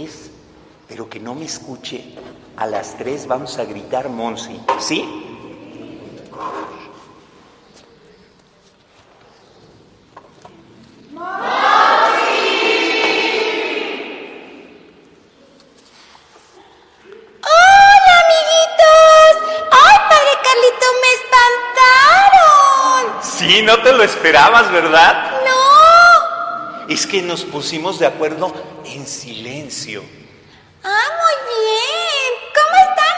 tres, pero que no me escuche. A las tres vamos a gritar Monsi, ¿sí? ¡Hola, amiguitos! ¡Ay, padre Carlito, me espantaron! Sí, no te lo esperabas, ¿verdad? Es que nos pusimos de acuerdo en silencio. ¡Ah, muy bien! ¿Cómo están,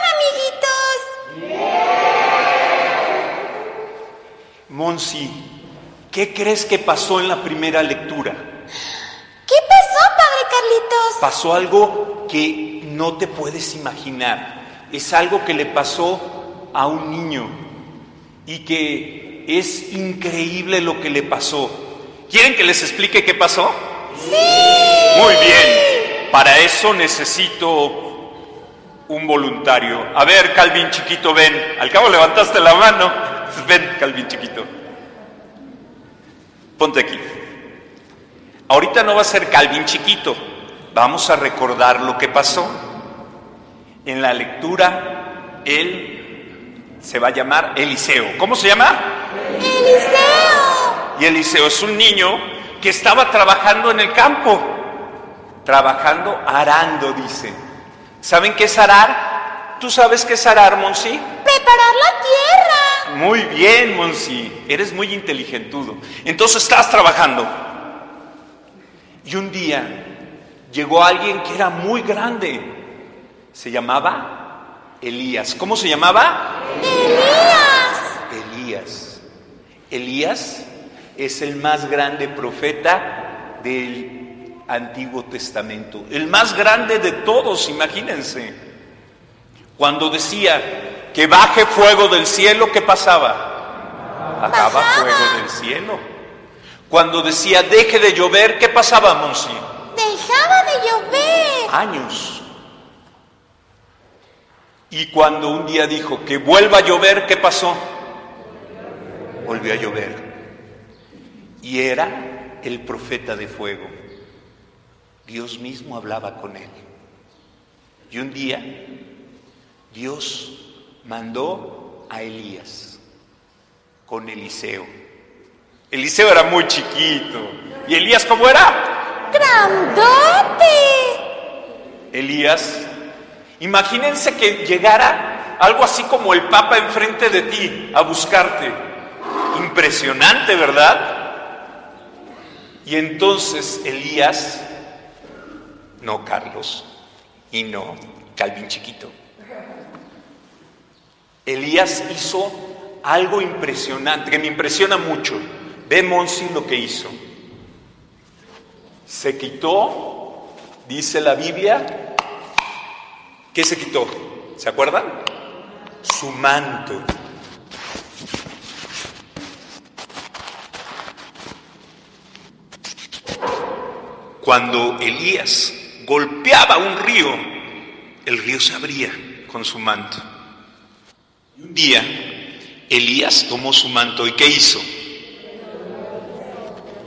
amiguitos? Monsi, ¿qué crees que pasó en la primera lectura? ¿Qué pasó, padre Carlitos? Pasó algo que no te puedes imaginar. Es algo que le pasó a un niño y que es increíble lo que le pasó. ¿Quieren que les explique qué pasó? ¡Sí! Muy bien. Para eso necesito un voluntario. A ver, Calvin chiquito, ven. Al cabo levantaste la mano. Ven, Calvin chiquito. Ponte aquí. Ahorita no va a ser Calvin chiquito. Vamos a recordar lo que pasó. En la lectura, él se va a llamar Eliseo. ¿Cómo se llama? ¡Eliseo! Y Eliseo es un niño que estaba trabajando en el campo, trabajando arando, dice. ¿Saben qué es arar? ¿Tú sabes qué es arar, Monsi? ¡Preparar la tierra! Muy bien, Monsi, eres muy inteligentudo. Entonces estás trabajando. Y un día llegó alguien que era muy grande. Se llamaba Elías. ¿Cómo se llamaba? ¡Elías! Elías. Elías es el más grande profeta del Antiguo Testamento, el más grande de todos, imagínense. Cuando decía que baje fuego del cielo, ¿qué pasaba? Bajaba fuego del cielo. Cuando decía deje de llover, ¿qué pasaba, Monsi? ¡Dejaba de llover! Años. Y cuando un día dijo que vuelva a llover, ¿qué pasó? Volvió a llover. Y era el profeta de fuego. Dios mismo hablaba con él. Y un día Dios mandó a Elías con Eliseo. Eliseo era muy chiquito. ¿Y Elías cómo era? ¡Grandote! Elías, imagínense que llegara algo así como el Papa enfrente de ti a buscarte. Impresionante, ¿verdad? Y entonces Elías, no Carlos, y no Calvin Chiquito. Elías hizo algo impresionante, que me impresiona mucho. Ve Monsi lo que hizo. Se quitó, dice la Biblia, ¿qué se quitó? ¿Se acuerdan? Su manto. Cuando Elías golpeaba un río, el río se abría con su manto. Un día, Elías tomó su manto y ¿qué hizo?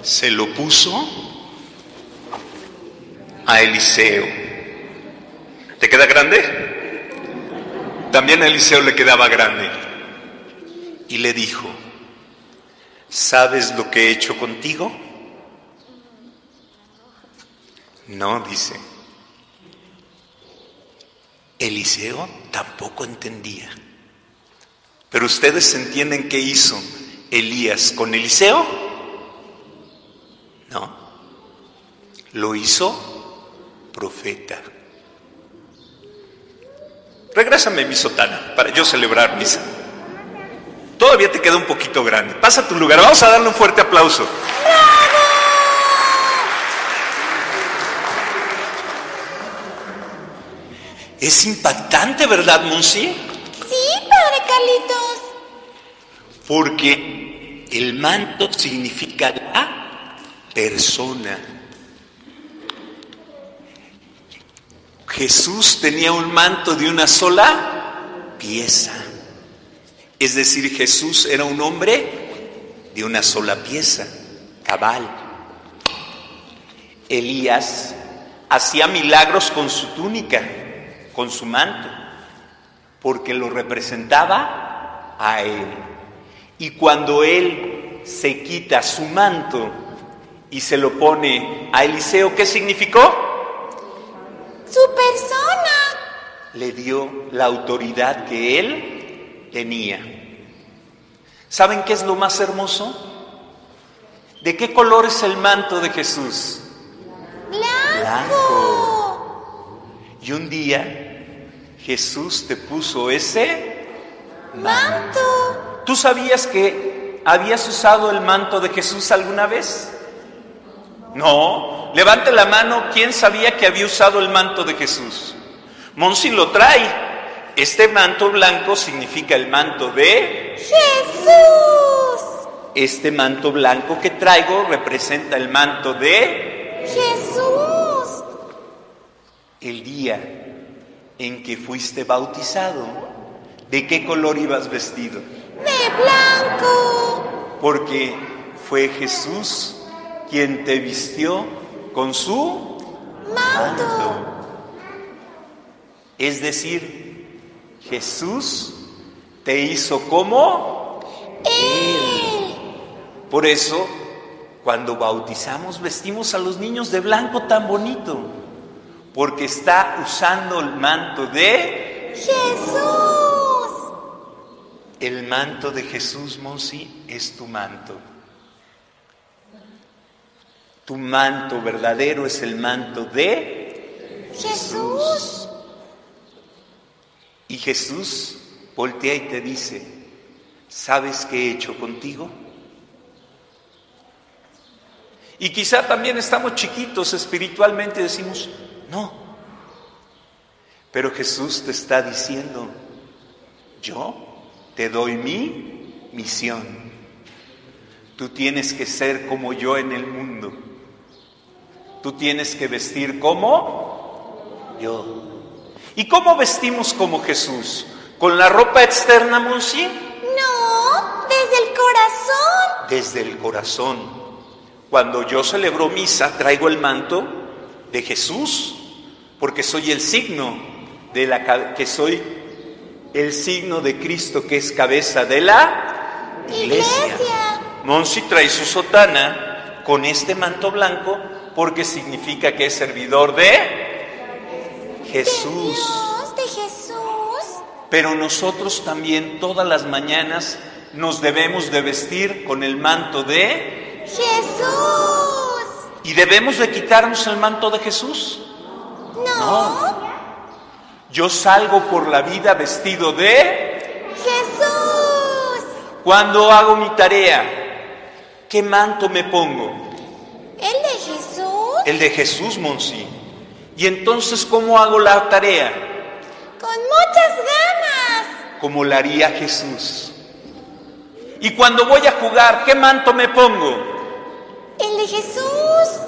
Se lo puso a Eliseo. ¿Te queda grande? También a Eliseo le quedaba grande. Y le dijo, ¿sabes lo que he hecho contigo? No, dice. Eliseo tampoco entendía. Pero ustedes entienden qué hizo Elías con Eliseo? No. Lo hizo profeta. Regrésame mi sotana para yo celebrar misa. Todavía te queda un poquito grande. Pasa a tu lugar. Vamos a darle un fuerte aplauso. Es impactante, ¿verdad, Monsi? Sí, padre Carlitos. Porque el manto significa la persona. Jesús tenía un manto de una sola pieza. Es decir, Jesús era un hombre de una sola pieza, cabal. Elías hacía milagros con su túnica, con su manto, porque lo representaba a él. Y cuando él se quita su manto y se lo pone a Eliseo, ¿qué significó? Su persona. Le dio la autoridad que él tenía. ¿Saben qué es lo más hermoso? ¿De qué color es el manto de Jesús? Blanco. Y un día Jesús te puso ese Manto. ¿Tú sabías que habías usado el manto de Jesús alguna vez? No. Levante la mano, ¿quién sabía que había usado el manto de Jesús? Monsi lo trae. Este manto blanco significa el manto de... Jesús. Este manto blanco que traigo representa el manto de... Jesús. El día en que fuiste bautizado, ¿de qué color ibas vestido? De blanco. Porque fue Jesús quien te vistió con su Manto. Es decir, Jesús te hizo como Él. Por eso, cuando bautizamos, vestimos a los niños de blanco tan bonito, porque está usando el manto de... Jesús. El manto de Jesús, Monsi, es tu manto. Tu manto verdadero es el manto de... Jesús. Y Jesús voltea y te dice, ¿sabes qué he hecho contigo? Y quizá también estamos chiquitos espiritualmente y decimos, no. Pero Jesús te está diciendo, yo te doy mi misión. Tú tienes que ser como yo en el mundo. Tú tienes que vestir como yo. ¿Y cómo vestimos como Jesús? ¿Con la ropa externa, Monsi? No, desde el corazón. Desde el corazón. Cuando yo celebro misa, traigo el manto de Jesús, porque soy el signo de la que soy el signo de Cristo que es cabeza de la iglesia. Iglesia. Monsi trae su sotana con este manto blanco porque significa que es servidor de De Jesús. Dios, de Jesús. Pero nosotros también todas las mañanas nos debemos de vestir con el manto de Jesús. Y debemos de quitarnos el manto de Jesús. No. Yo salgo por la vida vestido de Jesús. cuando hago mi tarea. ¿Qué manto me pongo? El de Jesús. El de Jesús, Monsi. Y entonces, ¿cómo hago la tarea? Con muchas ganas. Como la haría Jesús. Y cuando voy a jugar, ¿qué manto me pongo? El de Jesús.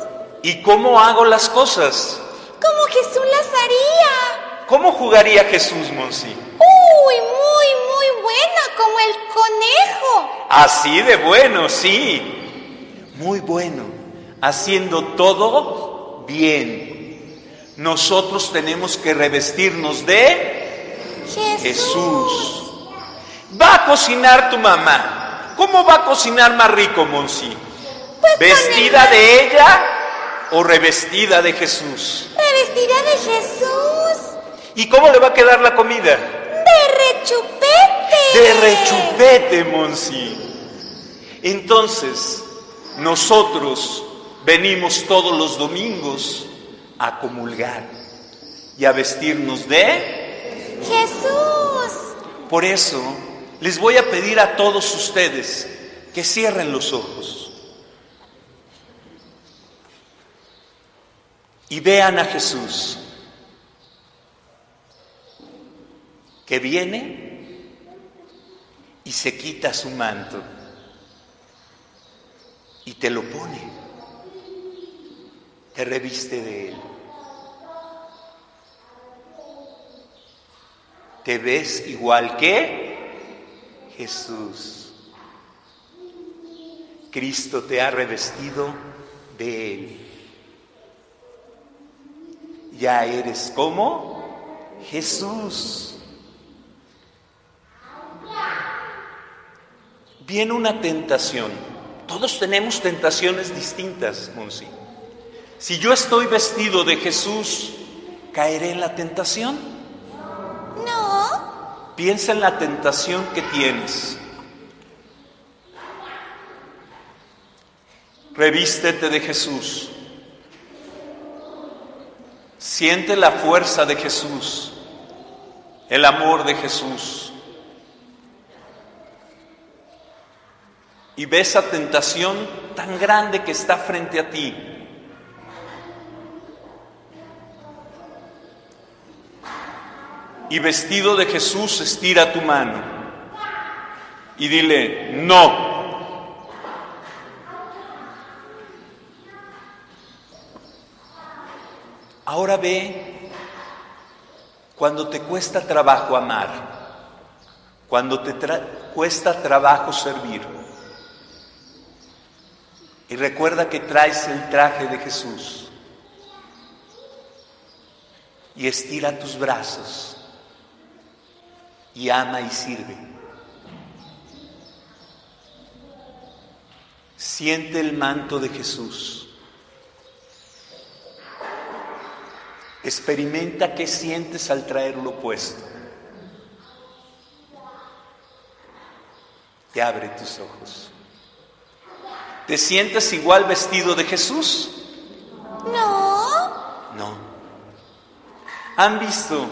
¿Y cómo hago las cosas? Como Jesús las haría. ¿Cómo jugaría Jesús, Monsi? Uy, muy, muy buena, como el conejo. Así de bueno, sí. Muy bueno. Haciendo todo bien. Nosotros tenemos que revestirnos de Jesús. Jesús. Va a cocinar tu mamá. ¿Cómo va a cocinar más rico, Monsi? Pues ¿Vestida el- de ella o revestida de Jesús? Revestida de Jesús. ¿Y cómo le va a quedar la comida? De rechupete. De rechupete, Monsi. Entonces, nosotros venimos todos los domingos a comulgar y a vestirnos de... Jesús. Por eso, les voy a pedir a todos ustedes que cierren los ojos y vean a Jesús. que viene y se quita su manto y te lo pone, te reviste de él. Te ves igual que Jesús. Cristo te ha revestido de él. Ya eres como Jesús. Viene una tentación. Todos tenemos tentaciones distintas, Monsi. Si yo estoy vestido de Jesús, ¿caeré en la tentación? No. Piensa en la tentación que tienes. Revístete de Jesús. Siente la fuerza de Jesús, el amor de Jesús. Y ve esa tentación tan grande que está frente a ti. Y vestido de Jesús, estira tu mano y dile, no. Ahora ve cuando te cuesta trabajo amar, cuando te cuesta trabajo servir. Y recuerda que traes el traje de Jesús. Y estira tus brazos y ama y sirve. Siente el manto de Jesús. Experimenta qué sientes al traerlo puesto. Y abre tus ojos. ¿Te sientes igual vestido de Jesús? No. No. ¿Han visto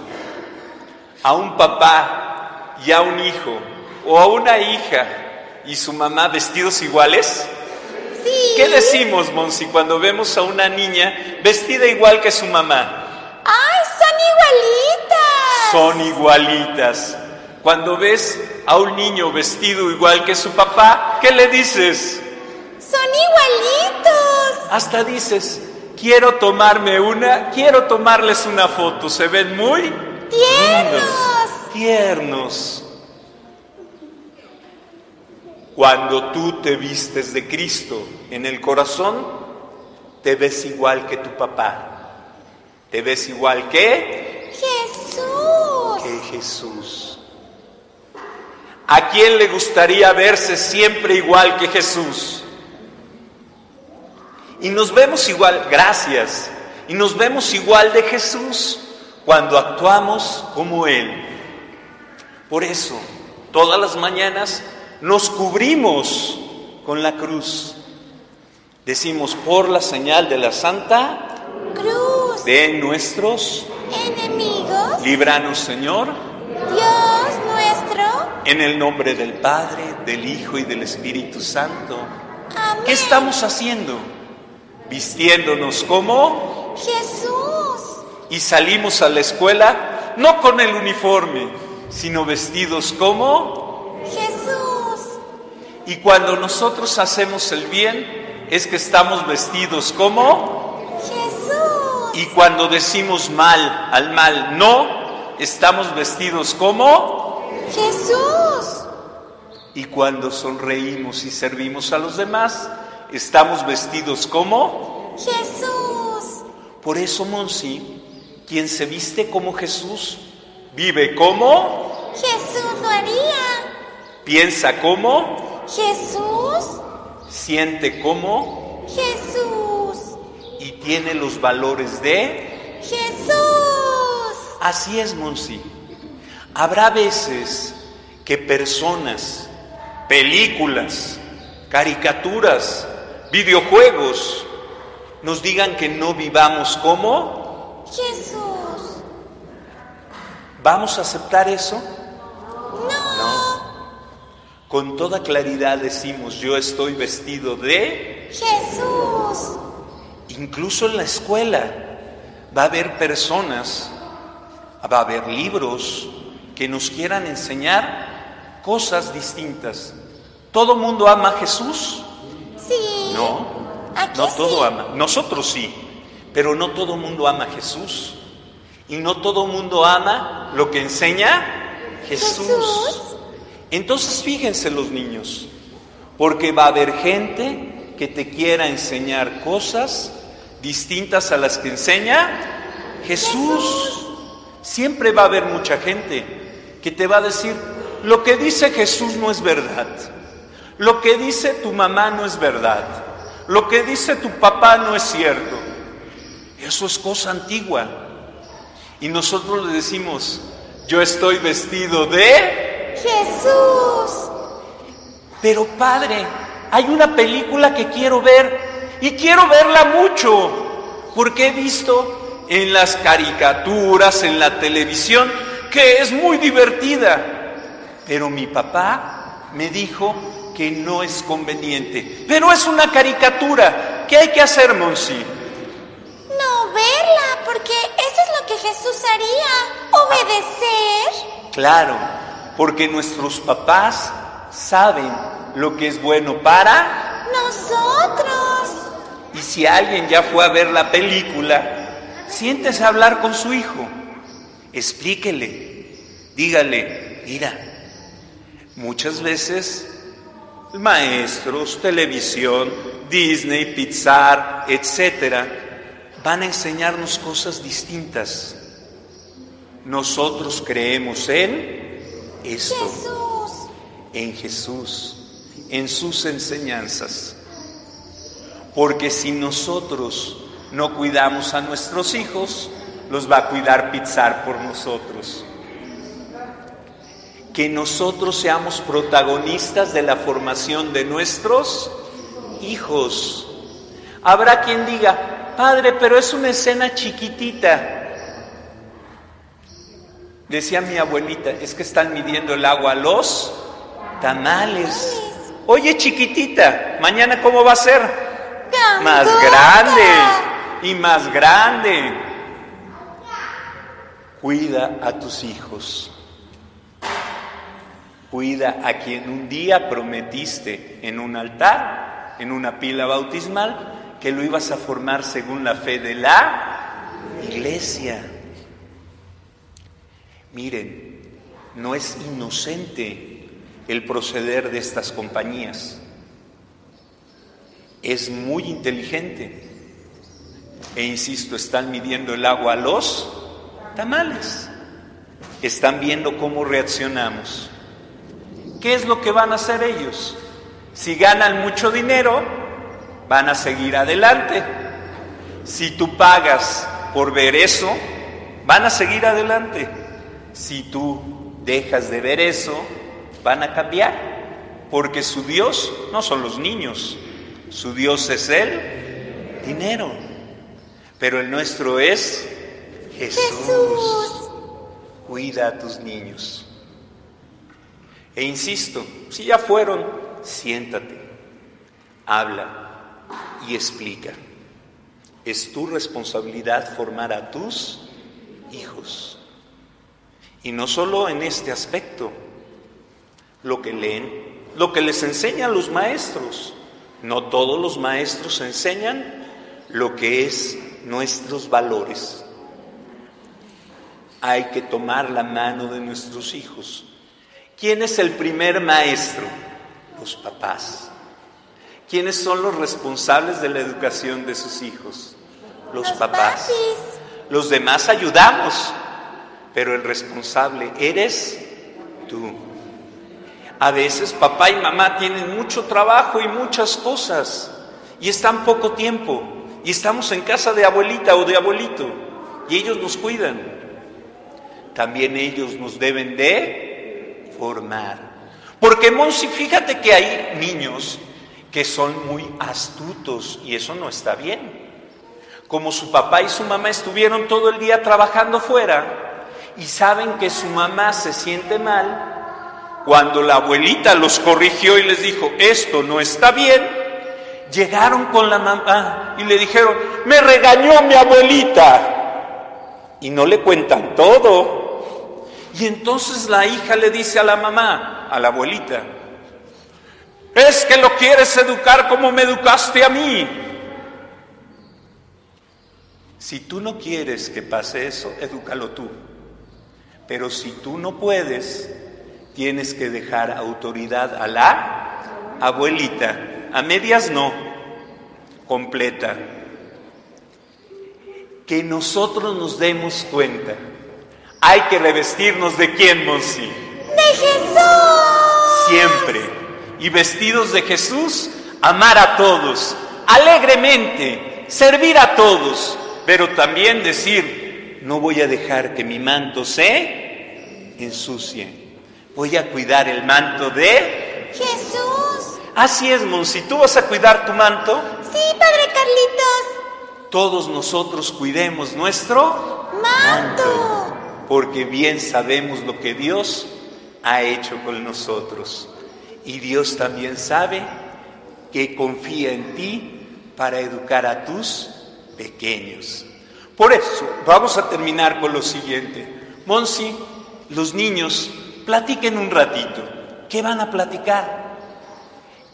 a un papá y a un hijo o a una hija y su mamá vestidos iguales? Sí. ¿Qué decimos, Monsi, cuando vemos a una niña vestida igual que su mamá? ¡Ay, Son igualitas. Cuando ves a un niño vestido igual que su papá, ¿qué le dices? Son igualitos. Hasta dices, quiero tomarme una, quiero tomarles una foto. Se ven muy Tiernos. tiernos. Cuando tú te vistes de Cristo en el corazón, te ves igual que tu papá. Te ves igual que, Jesús. ¿A quién le gustaría verse siempre igual que Jesús? Y nos vemos igual, gracias, y nos vemos igual de Jesús cuando actuamos como Él. Por eso, todas las mañanas nos cubrimos con la cruz. Decimos, por la señal de la Santa, Cruz. de nuestros, Enemigos. líbranos Señor, Dios nuestro. en el nombre del Padre, del Hijo y del Espíritu Santo. Amén. ¿Qué estamos haciendo? Vistiéndonos como Jesús. y salimos a la escuela no con el uniforme, sino vestidos como Jesús. y cuando nosotros hacemos el bien es que estamos vestidos como Jesús. Y cuando decimos mal al mal no, estamos vestidos como Jesús. y cuando sonreímos y servimos a los demás, estamos vestidos como Jesús. Por eso, Monsi, quien se viste como Jesús, vive como, Jesús lo haría. piensa como, Jesús. siente como Jesús. Tiene los valores de... Jesús. Así es, Monsi. Habrá veces que personas, películas, caricaturas, videojuegos, nos digan que no vivamos como... Jesús. ¿Vamos a aceptar eso? No. Con toda claridad decimos, yo estoy vestido de... Jesús. Incluso en la escuela va a haber personas, va a haber libros, que nos quieran enseñar cosas distintas. ¿Todo mundo ama a Jesús? Sí. No, Aquí no todo ama. Nosotros sí, pero no todo mundo ama a Jesús. Y no todo mundo ama lo que enseña Jesús. Jesús. Entonces fíjense los niños, porque va a haber gente que te quiera enseñar cosas distintas a las que enseña Jesús. Siempre va a haber mucha gente que te va a decir, lo que dice Jesús no es verdad, lo que dice tu mamá no es verdad, lo que dice tu papá no es cierto. Eso es cosa antigua. Y nosotros le decimos, yo estoy vestido de... Jesús. Pero padre, hay una película que quiero ver y quiero verla mucho, porque he visto en las caricaturas, en la televisión, que es muy divertida. Pero mi papá me dijo que no es conveniente. Pero es una caricatura. ¿Qué hay que hacer, Monsi? No verla, porque eso es lo que Jesús haría. Obedecer. Claro, porque nuestros papás saben lo que es bueno para Nosotros. Y si alguien ya fue a ver la película, siéntese a hablar con su hijo. Explíquele. Dígale, mira, muchas veces maestros, televisión, Disney, Pixar, etcétera, van a enseñarnos cosas distintas. Nosotros creemos en esto Jesús. en Jesús, en sus enseñanzas. Porque si nosotros no cuidamos a nuestros hijos, los va a cuidar Pizar por nosotros. Que nosotros seamos protagonistas de la formación de nuestros hijos. Habrá quien diga, padre, pero es una escena chiquitita. Decía mi abuelita, es que están midiendo el agua a los tamales. Oye, chiquitita, mañana cómo va a ser? Más grande y más grande. Cuida a tus hijos. Cuida a quien un día prometiste en un altar, en una pila bautismal, que lo ibas a formar según la fe de la iglesia. Miren, no es inocente el proceder de estas compañías. Es muy inteligente. E insisto, están midiendo el agua a los tamales. Están viendo cómo reaccionamos. ¿Qué es lo que van a hacer ellos? Si ganan mucho dinero, van a seguir adelante. Si tú pagas por ver eso, van a seguir adelante. Si tú dejas de ver eso, van a cambiar. Porque su Dios no son los niños, su Dios es el dinero. Pero el nuestro es Jesús. Cuida a tus niños. E insisto, si ya fueron, siéntate, habla y explica. Es tu responsabilidad formar a tus hijos. Y no solo en este aspecto, lo que leen, lo que les enseñan los maestros. No todos los maestros enseñan lo que es nuestros valores. Hay que tomar la mano de nuestros hijos. ¿Quién es el primer maestro? Los papás. ¿Quiénes son los responsables de la educación de sus hijos? Los, Los papás. papis. Los demás ayudamos, pero el responsable eres tú. A veces papá y mamá tienen mucho trabajo y muchas cosas y están poco tiempo y estamos en casa de abuelita o de abuelito y ellos nos cuidan. También ellos nos deben de formar. Porque Monsi, fíjate que hay niños que son muy astutos y eso no está bien. Como su papá y su mamá estuvieron todo el día trabajando fuera y saben que su mamá se siente mal, cuando la abuelita los corrigió y les dijo, esto no está bien, llegaron con la mamá y le dijeron, me regañó mi abuelita. Y no le cuentan todo. Y entonces la hija le dice a la mamá, a la abuelita, es que lo quieres educar como me educaste a mí. Si tú no quieres que pase eso, edúcalo tú. Pero si tú no puedes, tienes que dejar autoridad a la abuelita. A medias no, completa. Que nosotros nos demos cuenta. Hay que revestirnos de quién, Monsi. ¡De Jesús! Siempre. Y vestidos de Jesús, amar a todos, alegremente, servir a todos, pero también decir, no voy a dejar que mi manto se ensucie. Voy a cuidar el manto de... Jesús. Así es, Monsi, ¿tú vas a cuidar tu manto? Sí, Padre Carlitos. Todos nosotros cuidemos nuestro Manto. porque bien sabemos lo que Dios ha hecho con nosotros. Y Dios también sabe que confía en ti para educar a tus pequeños. Por eso, vamos a terminar con lo siguiente. Monsi, los niños, platiquen un ratito. ¿Qué van a platicar?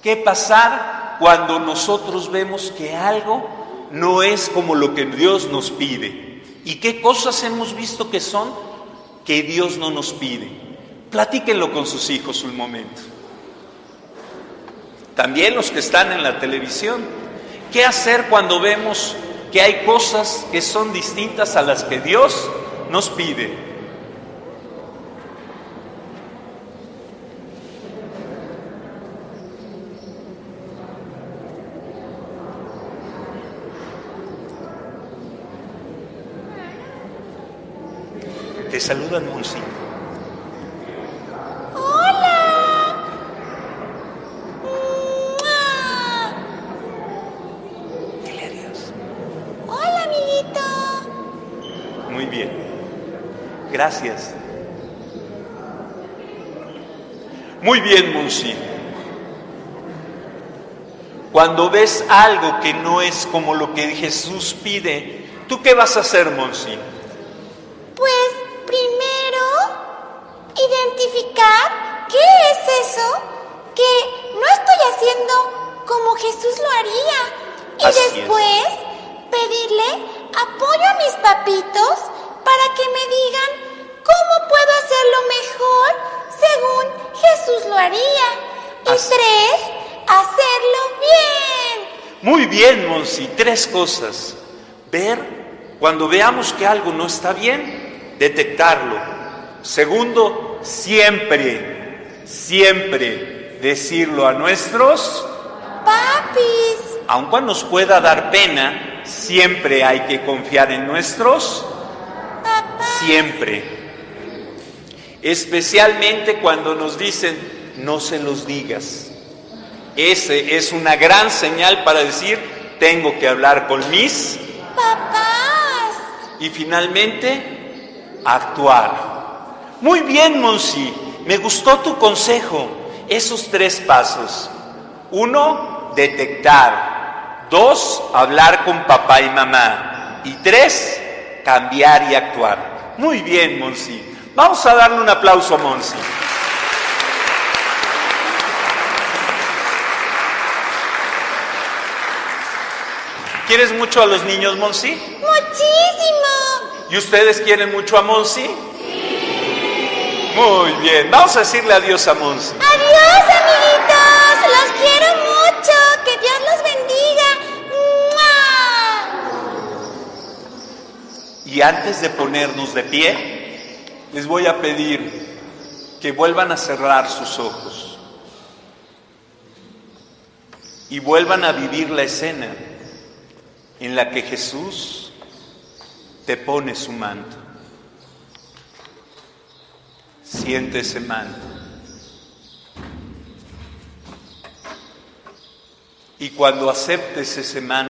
¿Qué pasar cuando nosotros vemos que algo no es como lo que Dios nos pide? ¿Y qué cosas hemos visto que son que Dios no nos pide? Platíquenlo con sus hijos un momento. También los que están en la televisión. ¿Qué hacer cuando vemos que hay cosas que son distintas a las que Dios nos pide? Saludan, Monsi. Hola. Dile adiós. Hola, amiguito. Muy bien. Gracias. Muy bien, Monsi. Cuando ves algo que no es como lo que Jesús pide, ¿tú qué vas a hacer, Monsi? Lo haría. Y tres, hacerlo bien. Muy bien, Monsi. Tres cosas. Ver, cuando veamos que algo no está bien, detectarlo. Segundo, siempre, siempre decirlo a nuestros, Papis, aun cuando nos pueda dar pena, siempre hay que confiar en nuestros, siempre. Especialmente cuando nos dicen, no se los digas. Ese es una gran señal para decir, tengo que hablar con mis Papás. y finalmente actuar. Muy bien, Monsi, me gustó tu consejo. Esos tres pasos. Uno, detectar. Dos, hablar con papá y mamá. Y tres, cambiar y actuar. Muy bien, Monsi. Vamos a darle un aplauso a Monsi. ¿Quieres mucho a los niños, Monsi? Muchísimo. ¿Y ustedes quieren mucho a Monsi? Muy bien, vamos a decirle adiós a Monsi. Adiós, amiguitos. Los quiero mucho. Que Dios los bendiga. ¡Mua! Y antes de ponernos de pie, les voy a pedir que vuelvan a cerrar sus ojos y vuelvan a vivir la escena en la que Jesús te pone su manto. Siente ese manto. Y cuando aceptes ese manto,